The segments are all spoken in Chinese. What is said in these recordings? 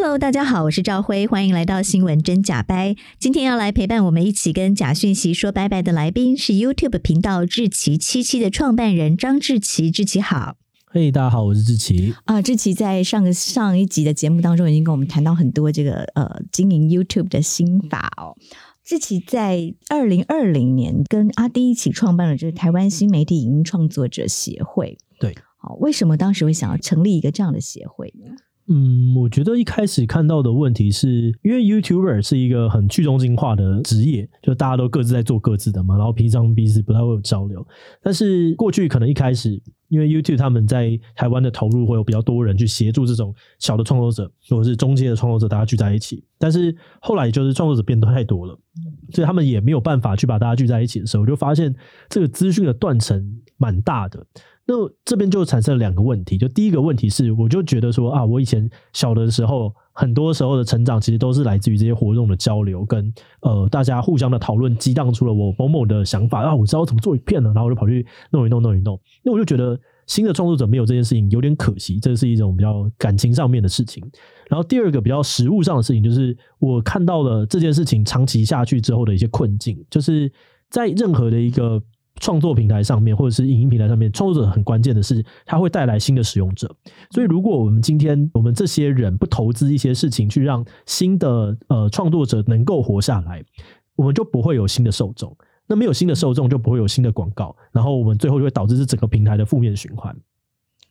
Hello，大家好，我是赵辉，欢迎来到新闻真假掰。今天要来陪伴我们一起跟假讯息说拜拜的来宾是 YouTube 频道志奇七七的创办人张志奇，志奇好。嘿，大家好，我是志奇。啊，志奇在上个上一集的节目当中已经跟我们谈到很多这个呃经营 YouTube 的心法哦。志奇在二零二零年跟阿迪一起创办了这个台湾新媒体影音创作者协会。对，好，为什么当时会想要成立一个这样的协会呢？嗯，我觉得一开始看到的问题是因为 YouTuber 是一个很去中心化的职业，就大家都各自在做各自的嘛，然后平常彼此不太会有交流。但是过去可能一开始，因为 YouTube 他们在台湾的投入会有比较多人去协助这种小的创作者或者是中间的创作者，大家聚在一起。但是后来就是创作者变得太多了，所以他们也没有办法去把大家聚在一起的时候，我就发现这个资讯的断层蛮大的。那这边就产生了两个问题，就第一个问题是，我就觉得说啊，我以前小的时候，很多时候的成长其实都是来自于这些活动的交流，跟呃大家互相的讨论，激荡出了我某某的想法啊，我知道怎么做一片了，然后我就跑去弄一弄，弄一弄。那我就觉得新的创作者没有这件事情有点可惜，这是一种比较感情上面的事情。然后第二个比较实物上的事情，就是我看到了这件事情长期下去之后的一些困境，就是在任何的一个。创作平台上面，或者是影音平台上面，创作者很关键的是，它会带来新的使用者。所以，如果我们今天我们这些人不投资一些事情，去让新的呃创作者能够活下来，我们就不会有新的受众。那没有新的受众，就不会有新的广告，然后我们最后就会导致是整个平台的负面循环。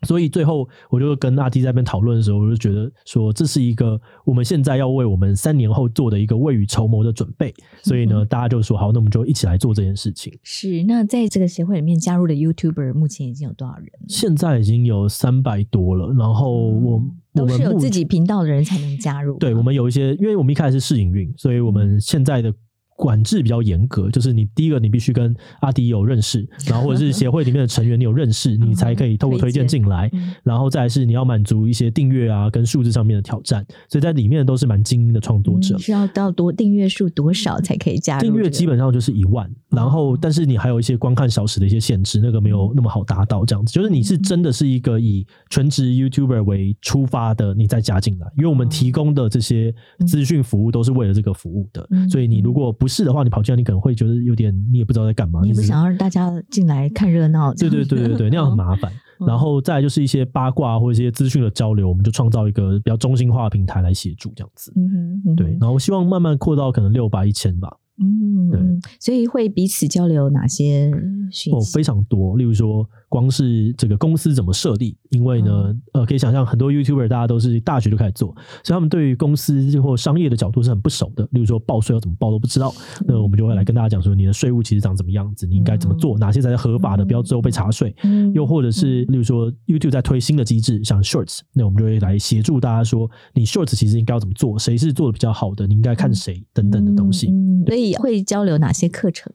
所以最后，我就跟阿 T 在那边讨论的时候，我就觉得说，这是一个我们现在要为我们三年后做的一个未雨绸缪的准备。所以呢，大家就说好，那我们就一起来做这件事情。是，那在这个协会里面加入的 YouTuber 目前已经有多少人？现在已经有三百多了。然后我、都是有自己频道的人才能加入。对，我们有一些，因为我们一开始是试营运，所以我们现在的。管制比较严格，就是你第一个你必须跟阿迪有认识，然后或者是协会里面的成员你有认识，你才可以透过推荐进来。然后再来是你要满足一些订阅啊跟数字上面的挑战，所以在里面都是蛮精英的创作者。嗯、需要到多订阅数多少才可以加入？订阅基本上就是一万，然后但是你还有一些观看小时的一些限制，那个没有那么好达到。这样子就是你是真的是一个以全职 YouTuber 为出发的，你再加进来，因为我们提供的这些资讯服务都是为了这个服务的，所以你如果不。不是的话，你跑进来，你可能会觉得有点，你也不知道在干嘛。你不想要让大家进来看热闹？对对对对对，那样很麻烦。然后再来就是一些八卦或者一些资讯的交流，我们就创造一个比较中心化的平台来协助这样子。嗯哼，嗯哼，对。然后我希望慢慢扩到可能六百一千吧。嗯，对。所以会彼此交流哪些讯息？哦，非常多。例如说。光是这个公司怎么设立？因为呢，嗯、呃，可以想象很多 YouTuber 大家都是大学就开始做，所以他们对于公司或商业的角度是很不熟的。例如说报税要怎么报都不知道，那我们就会来跟大家讲说，你的税务其实长怎么样子，你应该怎么做，哪些才是合法的，不要之后被查税。又或者是例如说 YouTube 在推新的机制，像 Shorts，那我们就会来协助大家说，你 Shorts 其实应该要怎么做，谁是做的比较好的，你应该看谁等等的东西。所以会交流哪些课程？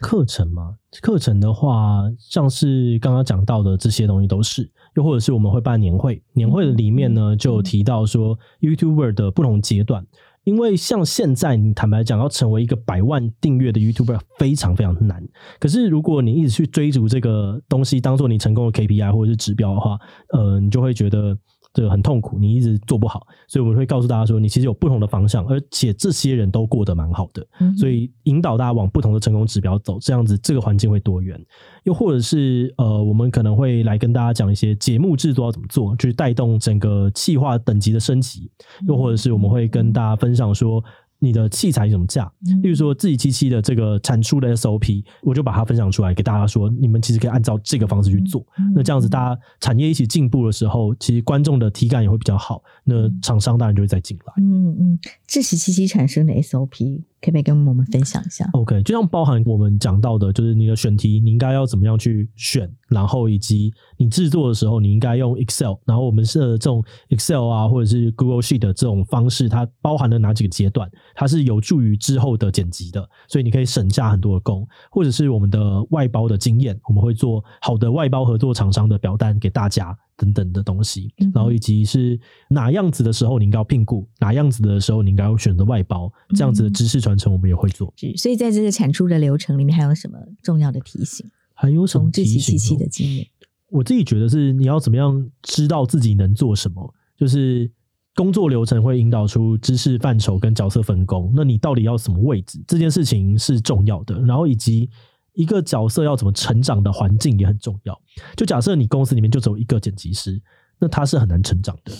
课程吗？课程的话，像是刚刚讲到的这些东西都是，又或者是我们会办年会，年会的里面呢就有提到说 YouTuber 的不同阶段，因为像现在你坦白讲要成为一个百万订阅的 YouTuber 非常非常难，可是如果你一直去追逐这个东西当做你成功的 KPI 或者是指标的话，呃，你就会觉得。这个很痛苦，你一直做不好，所以我们会告诉大家说，你其实有不同的方向，而且这些人都过得蛮好的，所以引导大家往不同的成功指标走，这样子这个环境会多元。又或者是呃，我们可能会来跟大家讲一些节目制作要怎么做，就是带动整个企划等级的升级。又或者是我们会跟大家分享说。你的器材怎么架？例如说自己七七的这个产出的 SOP，我就把它分享出来给大家说，你们其实可以按照这个方式去做。那这样子，大家产业一起进步的时候，其实观众的体感也会比较好。那厂商当然就会再进来。嗯嗯，自己七七产生的 SOP。可不可以跟我们分享一下？OK，就像包含我们讲到的，就是你的选题，你应该要怎么样去选，然后以及你制作的时候，你应该用 Excel，然后我们是这种 Excel 啊，或者是 Google Sheet 的这种方式，它包含了哪几个阶段？它是有助于之后的剪辑的，所以你可以省下很多的工，或者是我们的外包的经验，我们会做好的外包合作厂商的表单给大家。等等的东西，然后以及是哪样子的时候你应该要聘雇，哪样子的时候你应该要选择外包，这样子的知识传承我们也会做。嗯、所以在这个产出的流程里面，还有什么重要的提醒？还有什么提醒？从志祺七七的经验，我自己觉得是你要怎么样知道自己能做什么，就是工作流程会引导出知识范畴跟角色分工。那你到底要什么位置？这件事情是重要的。然后以及。一个角色要怎么成长的环境也很重要。就假设你公司里面就只有一个剪辑师，那他是很难成长的。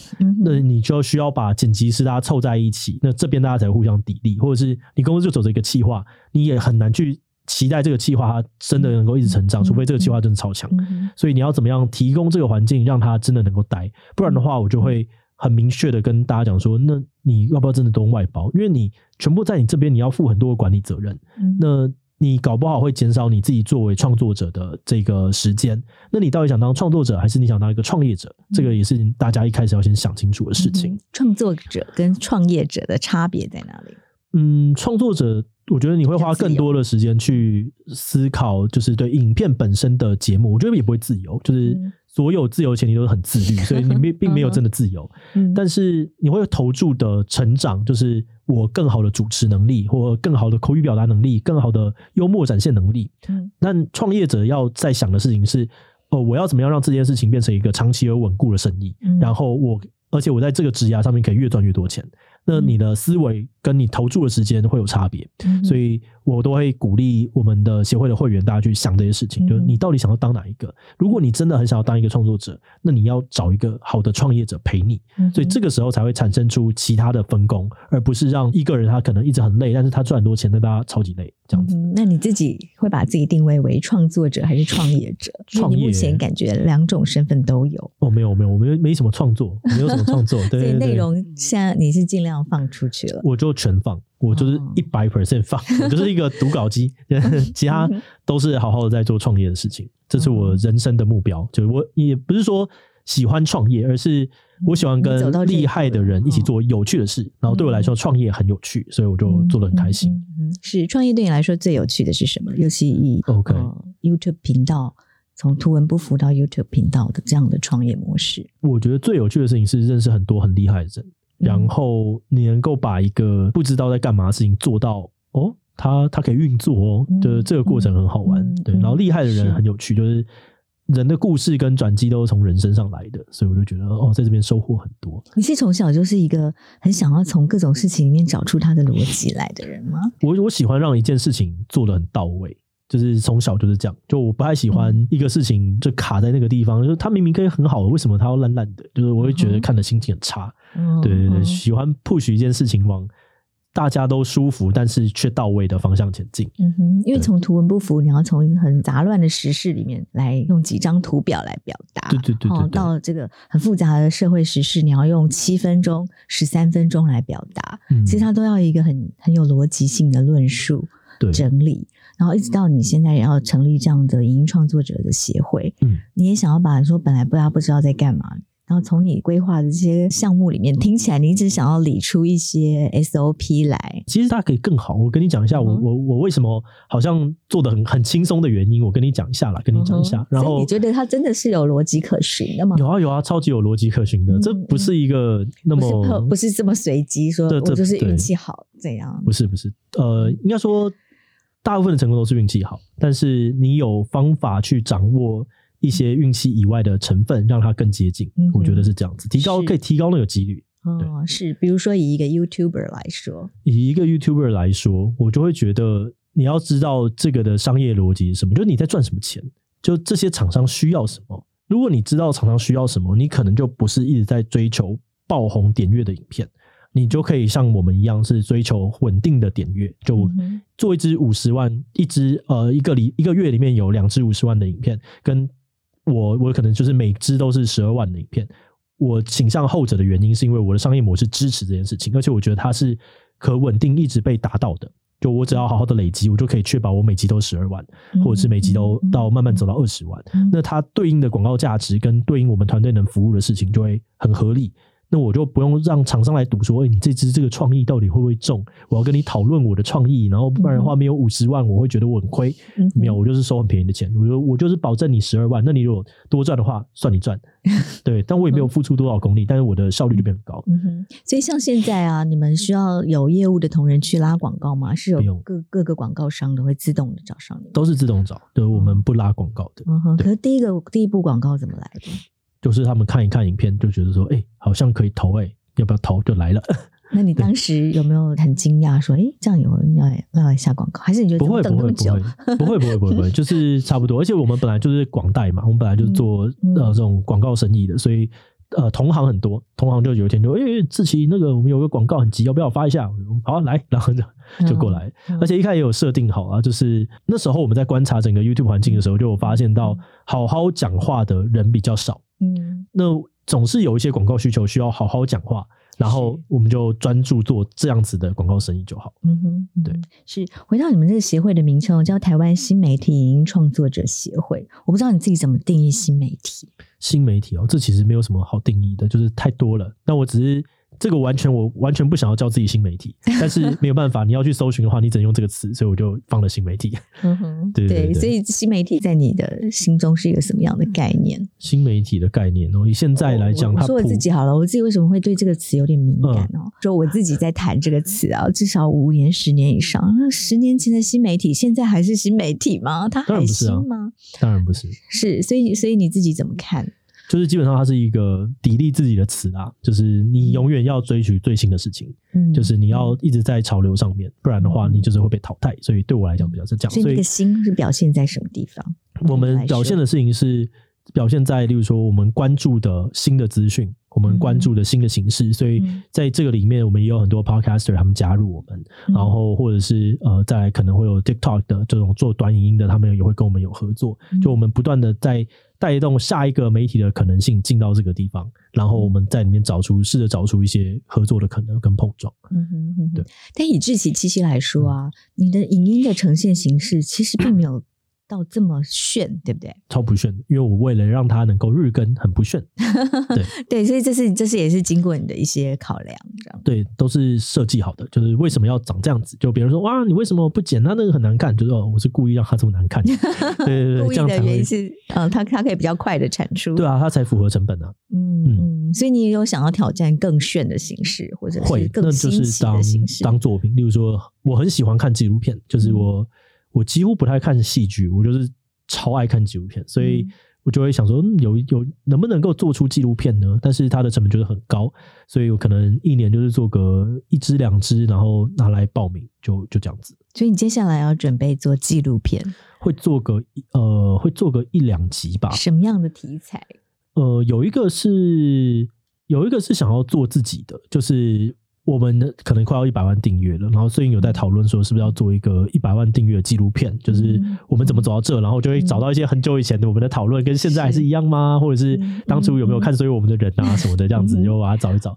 那你就需要把剪辑师大家凑在一起，那这边大家才会互相砥砺。或者是你公司就走着一个企划，你也很难去期待这个企划它真的能够一直成长，除非这个企划真的超强。所以你要怎么样提供这个环境，让他真的能够待？不然的话，我就会很明确的跟大家讲说，那你要不要真的都用外包？因为你全部在你这边，你要负很多的管理责任。那你搞不好会减少你自己作为创作者的这个时间。那你到底想当创作者，还是你想当一个创业者？这个也是大家一开始要先想清楚的事情。嗯、创作者跟创业者的差别在哪里？嗯，创作者，我觉得你会花更多的时间去思考，就是对影片本身的节目，我觉得也不会自由，就是。所有自由前提都是很自律，所以你没并没有真的自由。但是你会投注的成长，就是我更好的主持能力，或更好的口语表达能力，更好的幽默展现能力。嗯，那创业者要在想的事情是：哦，我要怎么样让这件事情变成一个长期而稳固的生意？然后我，而且我在这个职涯上面可以越赚越多钱。那你的思维跟你投注的时间会有差别，所以我都会鼓励我们的协会的会员大家去想这些事情，就是你到底想要当哪一个？如果你真的很想要当一个创作者，那你要找一个好的创业者陪你，所以这个时候才会产生出其他的分工，而不是让一个人他可能一直很累，但是他赚很多钱，但他超级累这样子。那你自己会把自己定位为创作者还是创业者？创业，目前感觉两种身份都有。哦，没有没有，我没没什么创作，没有什么创作，对，所以内容现在你是尽量放出去了，我就全放，我就是一百 percent 放，哦、我就是一个读稿机 其他都是好好的在做创业的事情，这是我人生的目标。就是我也不是说喜欢创业，而是我喜欢跟厉害的人一起做有趣的事，然后对我来说创业很有趣，所以我就做的很开心。嗯，是创业对你来说最有趣的是什么？尤其以 OK、呃、YouTube 频道。从图文不符到 YouTube 频道的这样的创业模式，我觉得最有趣的事情是认识很多很厉害的人，嗯、然后你能够把一个不知道在干嘛的事情做到哦，他他可以运作哦，嗯、就是这个过程很好玩，嗯、对。然后厉害的人很有趣，是就是人的故事跟转机都是从人身上来的，所以我就觉得哦，在这边收获很多。你是从小就是一个很想要从各种事情里面找出它的逻辑来的人吗？我我喜欢让一件事情做的很到位。就是从小就是这样，就我不太喜欢一个事情就卡在那个地方，就是它明明可以很好的，为什么它要烂烂的？就是我会觉得看的心情很差。嗯、对对对，喜欢 push 一件事情往大家都舒服但是却到位的方向前进。嗯哼，因为从图文不符，你要从很杂乱的时事里面来用几张图表来表达。对对对，对，对，到这个很复杂的社会时事，你要用七分钟、十三分钟来表达。嗯、其实它都要一个很很有逻辑性的论述整理。然后一直到你现在也要成立这样的影音创作者的协会，嗯，你也想要把说本来不大家不知道在干嘛，然后从你规划的这些项目里面听起来，你一直想要理出一些 SOP 来。其实它可以更好，我跟你讲一下，我我我为什么好像做的很很轻松的原因，我跟你讲一下啦，跟你讲一下。然后你觉得它真的是有逻辑可循的吗？有啊有啊，超级有逻辑可循的，这不是一个那么不是，不是这么随机说，我就是运气好这样。不是不是，呃，应该说。大部分的成功都是运气好，但是你有方法去掌握一些运气以外的成分，让它更接近。嗯、我觉得是这样子，提高可以提高那个几率。哦，是，比如说以一个 YouTuber 来说，以一个 YouTuber 来说，我就会觉得你要知道这个的商业逻辑是什么，就是你在赚什么钱，就这些厂商需要什么。如果你知道厂商需要什么，你可能就不是一直在追求爆红点阅的影片。你就可以像我们一样是追求稳定的点阅，就做一支五十万，一支呃一个里一个月里面有两支五十万的影片，跟我我可能就是每支都是十二万的影片。我倾向后者的原因是因为我的商业模式支持这件事情，而且我觉得它是可稳定一直被达到的。就我只要好好的累积，我就可以确保我每集都十二万，或者是每集都到慢慢走到二十万。那它对应的广告价值跟对应我们团队能服务的事情就会很合理。那我就不用让厂商来赌说，哎、欸，你这支这个创意到底会不会中？我要跟你讨论我的创意，然后不然的话没有五十万，我会觉得我很亏。嗯、没有，我就是收很便宜的钱。我就我就是保证你十二万，那你如果多赚的话，算你赚。对，但我也没有付出多少功力，嗯、但是我的效率就变很高。嗯哼，所以像现在啊，你们需要有业务的同仁去拉广告吗？是有各各个广告商都会自动的找上你？都是自动找，对，我们不拉广告的。嗯哼，可是第一个第一步广告怎么来的？就是他们看一看影片，就觉得说，哎、欸，好像可以投、欸，哎。要不要投就来了？那你当时有没有很惊讶，说，哎，这样有人要要来下广告？还是你觉得不会不会不会不会不会不会不会，就是差不多。而且我们本来就是广代嘛，我们本来就是做、嗯、呃这种广告生意的，所以呃同行很多，同行就有一天就哎志奇那个我们有个广告很急，要不要发一下？好、啊、来，然后就 就过来。嗯、而且一开始也有设定好啊，就是那时候我们在观察整个 YouTube 环境的时候，就有发现到好好讲话的人比较少。嗯，那。总是有一些广告需求需要好好讲话，然后我们就专注做这样子的广告生意就好。嗯哼，对，是回到你们这个协会的名称叫台湾新媒体影音创作者协会，我不知道你自己怎么定义新媒体。新媒体哦，这其实没有什么好定义的，就是太多了。那我只是。这个完全我完全不想要叫自己新媒体，但是没有办法，你要去搜寻的话，你只能用这个词，所以我就放了新媒体。嗯哼，对对，所以新媒体在你的心中是一个什么样的概念？新媒体的概念哦，以现在来讲，我说我自己好了，我自己为什么会对这个词有点敏感哦？嗯、说我自己在谈这个词啊，至少五年、十年以上。那十年前的新媒体，现在还是新媒体吗？它还新吗？当然不是，是，所以所以你自己怎么看？就是基本上它是一个砥砺自己的词啦，就是你永远要追寻最新的事情，嗯，就是你要一直在潮流上面，不然的话你就是会被淘汰。所以对我来讲比较是这样。所以那个新是表现在什么地方？我们表现的事情是表现在，例如说我们关注的新的资讯，我们关注的新的形式。所以在这个里面，我们也有很多 podcaster 他们加入我们，然后或者是呃，再来可能会有 TikTok 的这种做短影音的，他们也会跟我们有合作。就我们不断的在。带动下一个媒体的可能性进到这个地方，然后我们在里面找出，试着找出一些合作的可能跟碰撞。嗯哼，嗯哼，对。但以志奇七七来说啊，嗯、你的影音的呈现形式其实并没有。到这么炫，对不对？超不炫的，因为我为了让它能够日更，很不炫。对对，所以这是这是也是经过你的一些考量，这样。对，都是设计好的，就是为什么要长这样子？就别人说，哇，你为什么不剪？那那个很难看，就是哦，我是故意让它这么难看。对对对，故意的原因是，嗯，它它可以比较快的产出。对啊，它才符合成本啊。嗯嗯，所以你也有想要挑战更炫的形式，或者是更新奇的形式，当，当作品。例如说，我很喜欢看纪录片，就是我。嗯我几乎不太看戏剧，我就是超爱看纪录片，所以我就会想说，嗯、有有能不能够做出纪录片呢？但是它的成本就是很高，所以我可能一年就是做个一支两支，然后拿来报名，就就这样子。所以你接下来要准备做纪录片，会做个呃，会做个一两集吧。什么样的题材？呃，有一个是有一个是想要做自己的，就是。我们可能快要一百万订阅了，然后最近有在讨论说是不是要做一个一百万订阅纪录片，就是我们怎么走到这，然后就会找到一些很久以前的我们的讨论，跟现在还是一样吗？或者是当初有没有看所以我们的人啊什么的这样子，就把它找一找。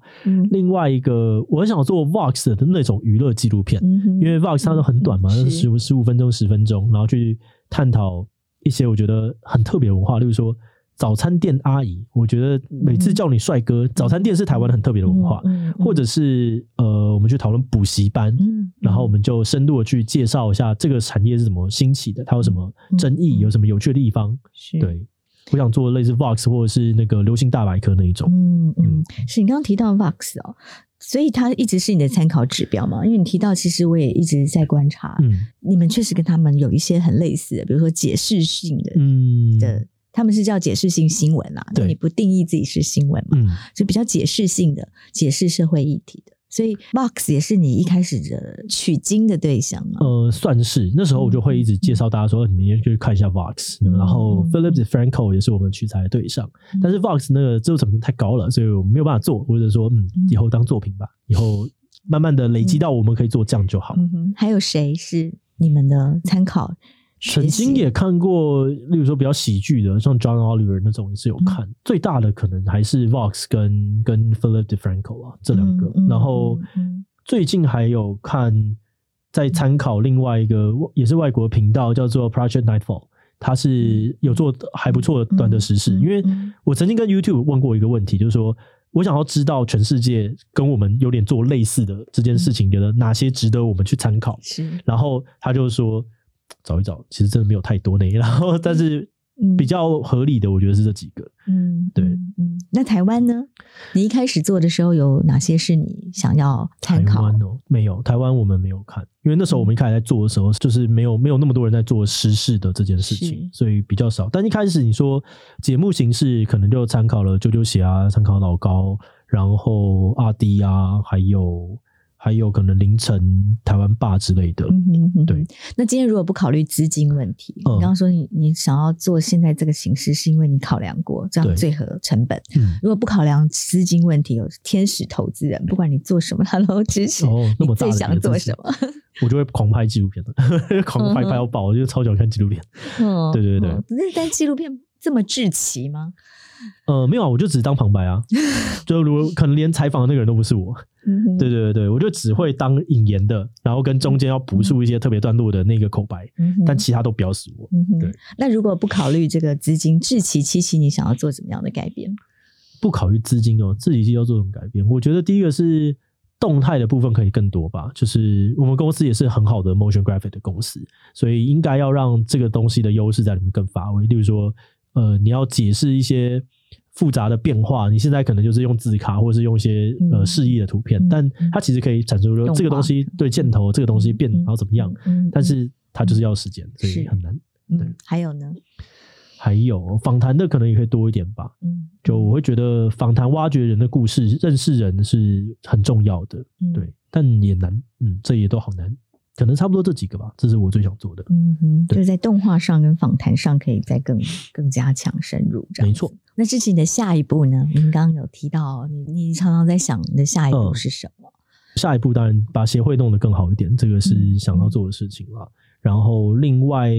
另外一个，我很想做 Vox 的那种娱乐纪录片，因为 Vox 它都很短嘛，十五十五分钟、十分钟，然后去探讨一些我觉得很特别的文化，例如说。早餐店阿姨，我觉得每次叫你帅哥，嗯、早餐店是台湾很特别的文化，或者是呃，我们去讨论补习班，然后我们就深度的去介绍一下这个产业是怎么兴起的，它有什么争议，嗯、有什么有趣的地方。是对，我想做类似 Vox 或者是那个流行大百科那一种。嗯嗯，是你刚刚提到 Vox 哦，所以它一直是你的参考指标嘛？因为你提到，其实我也一直在观察，嗯，你们确实跟他们有一些很类似的，比如说解释性的，嗯的。他们是叫解释性新闻啦，对，你不定义自己是新闻嘛，嗯，就比较解释性的，解释社会议题的，所以 Vox 也是你一开始的取经的对象吗。呃，算是。那时候我就会一直介绍大家说，嗯、你们也可以看一下 Vox，、嗯、然后 Philip DeFranco 也是我们取材的对象，嗯、但是 Vox 那个制作成本太高了，所以我们没有办法做，或者说，嗯，以后当作品吧，以后慢慢的累积到我们可以做这样就好。嗯哼，还有谁是你们的参考？曾经也看过，例如说比较喜剧的，像 John Oliver 那种也是有看。嗯、最大的可能还是 Vox 跟跟 Philip DeFranco 啊，这两个。嗯嗯、然后最近还有看在参考另外一个也是外国频道，叫做 Project Nightfall，它是有做还不错的短的时事。因为我曾经跟 YouTube 问过一个问题，就是说我想要知道全世界跟我们有点做类似的这件事情，觉得哪些值得我们去参考。然后他就说找一找，其实真的没有太多呢。然 后但是。比较合理的，我觉得是这几个。嗯，对，嗯，那台湾呢？你一开始做的时候有哪些是你想要参考？台湾哦，没有，台湾我们没有看，因为那时候我们一开始在做的时候，就是没有没有那么多人在做时事的这件事情，所以比较少。但一开始你说节目形式，可能就参考了啾啾鞋啊，参考老高，然后阿迪啊，还有。还有可能凌晨台湾霸之类的，嗯哼哼，对。那今天如果不考虑资金问题，嗯、你刚刚说你你想要做现在这个形式，是因为你考量过这样最合成本。嗯、如果不考量资金问题，有天使投资人，不管你做什么，他都支持。哦，那么大，你最想做什么？我就会狂拍纪录片的，狂拍拍到爆，我就超喜欢看纪录片。嗯，对对对。那但纪录片这么志奇吗？呃，没有啊，我就只是当旁白啊，就如果可能连采访的那个人都不是我，对对对对，我就只会当引言的，然后跟中间要补述一些特别段落的那个口白，但其他都不要死我。对，那如果不考虑这个资金，志奇七七，你想要做怎么样的改变？不考虑资金哦，自己要做什么改变？我觉得第一个是动态的部分可以更多吧，就是我们公司也是很好的 motion graphic 的公司，所以应该要让这个东西的优势在里面更发挥，例如说。呃，你要解释一些复杂的变化，你现在可能就是用字卡，或者是用一些呃示意的图片，嗯、但它其实可以产出说这个东西对箭头，这个东西变然后怎么样，嗯、但是它就是要时间，嗯、所以很难。对、嗯，还有呢？还有访谈的可能也可以多一点吧。嗯，就我会觉得访谈挖掘人的故事，认识人是很重要的。嗯、对，但也难。嗯，这也都好难。可能差不多这几个吧，这是我最想做的。嗯哼，对就是在动画上跟访谈上可以再更 更加强深入这样。没错。那志祺你的下一步呢？您刚刚有提到，你你常常在想你的下一步是什么？嗯、下一步当然把协会弄得更好一点，这个是想要做的事情了。嗯、然后另外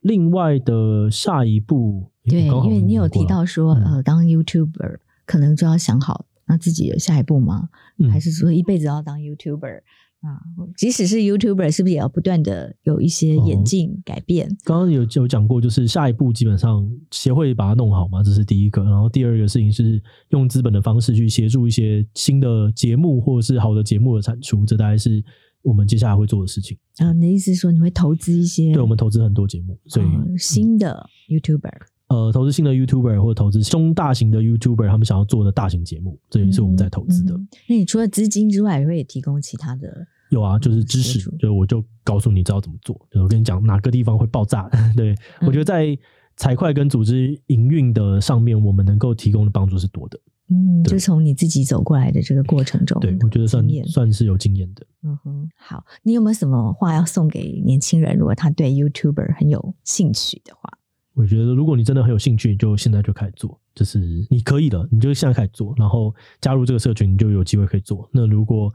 另外的下一步，对，因为你有提到说，嗯、呃，当 YouTuber 可能就要想好那自己的下一步吗？嗯、还是说一辈子要当 YouTuber？啊，即使是 YouTuber，是不是也要不断的有一些演进改变？刚刚、哦、有有讲过，就是下一步基本上协会把它弄好嘛，这是第一个。然后第二个事情是用资本的方式去协助一些新的节目或者是好的节目的产出，这大概是我们接下来会做的事情。啊，你的意思是说你会投资一些？对，我们投资很多节目，所以、呃、新的 YouTuber。呃，投资新的 YouTuber 或者投资中大型的 YouTuber，他们想要做的大型节目，这也是我们在投资的。嗯嗯、那你除了资金之外，也会提供其他的？有啊，就是知识，嗯、就我就告诉你知道怎么做。就我跟你讲哪个地方会爆炸。对、嗯、我觉得在财会跟组织营运的上面，我们能够提供的帮助是多的。嗯，就从你自己走过来的这个过程中，对我觉得算算是有经验的。嗯哼，好，你有没有什么话要送给年轻人？如果他对 YouTuber 很有兴趣的话？我觉得，如果你真的很有兴趣，就现在就开始做，就是你可以的，你就现在开始做，然后加入这个社群，你就有机会可以做。那如果，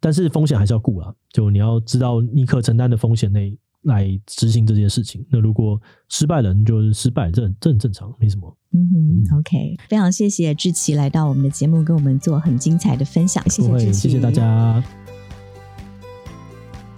但是风险还是要顾啊，就你要知道你可承担的风险内来执行这件事情。那如果失败了，你就是失败，这这很正常，没什么。嗯哼，OK，非常谢谢志奇来到我们的节目，跟我们做很精彩的分享，谢谢谢谢大家。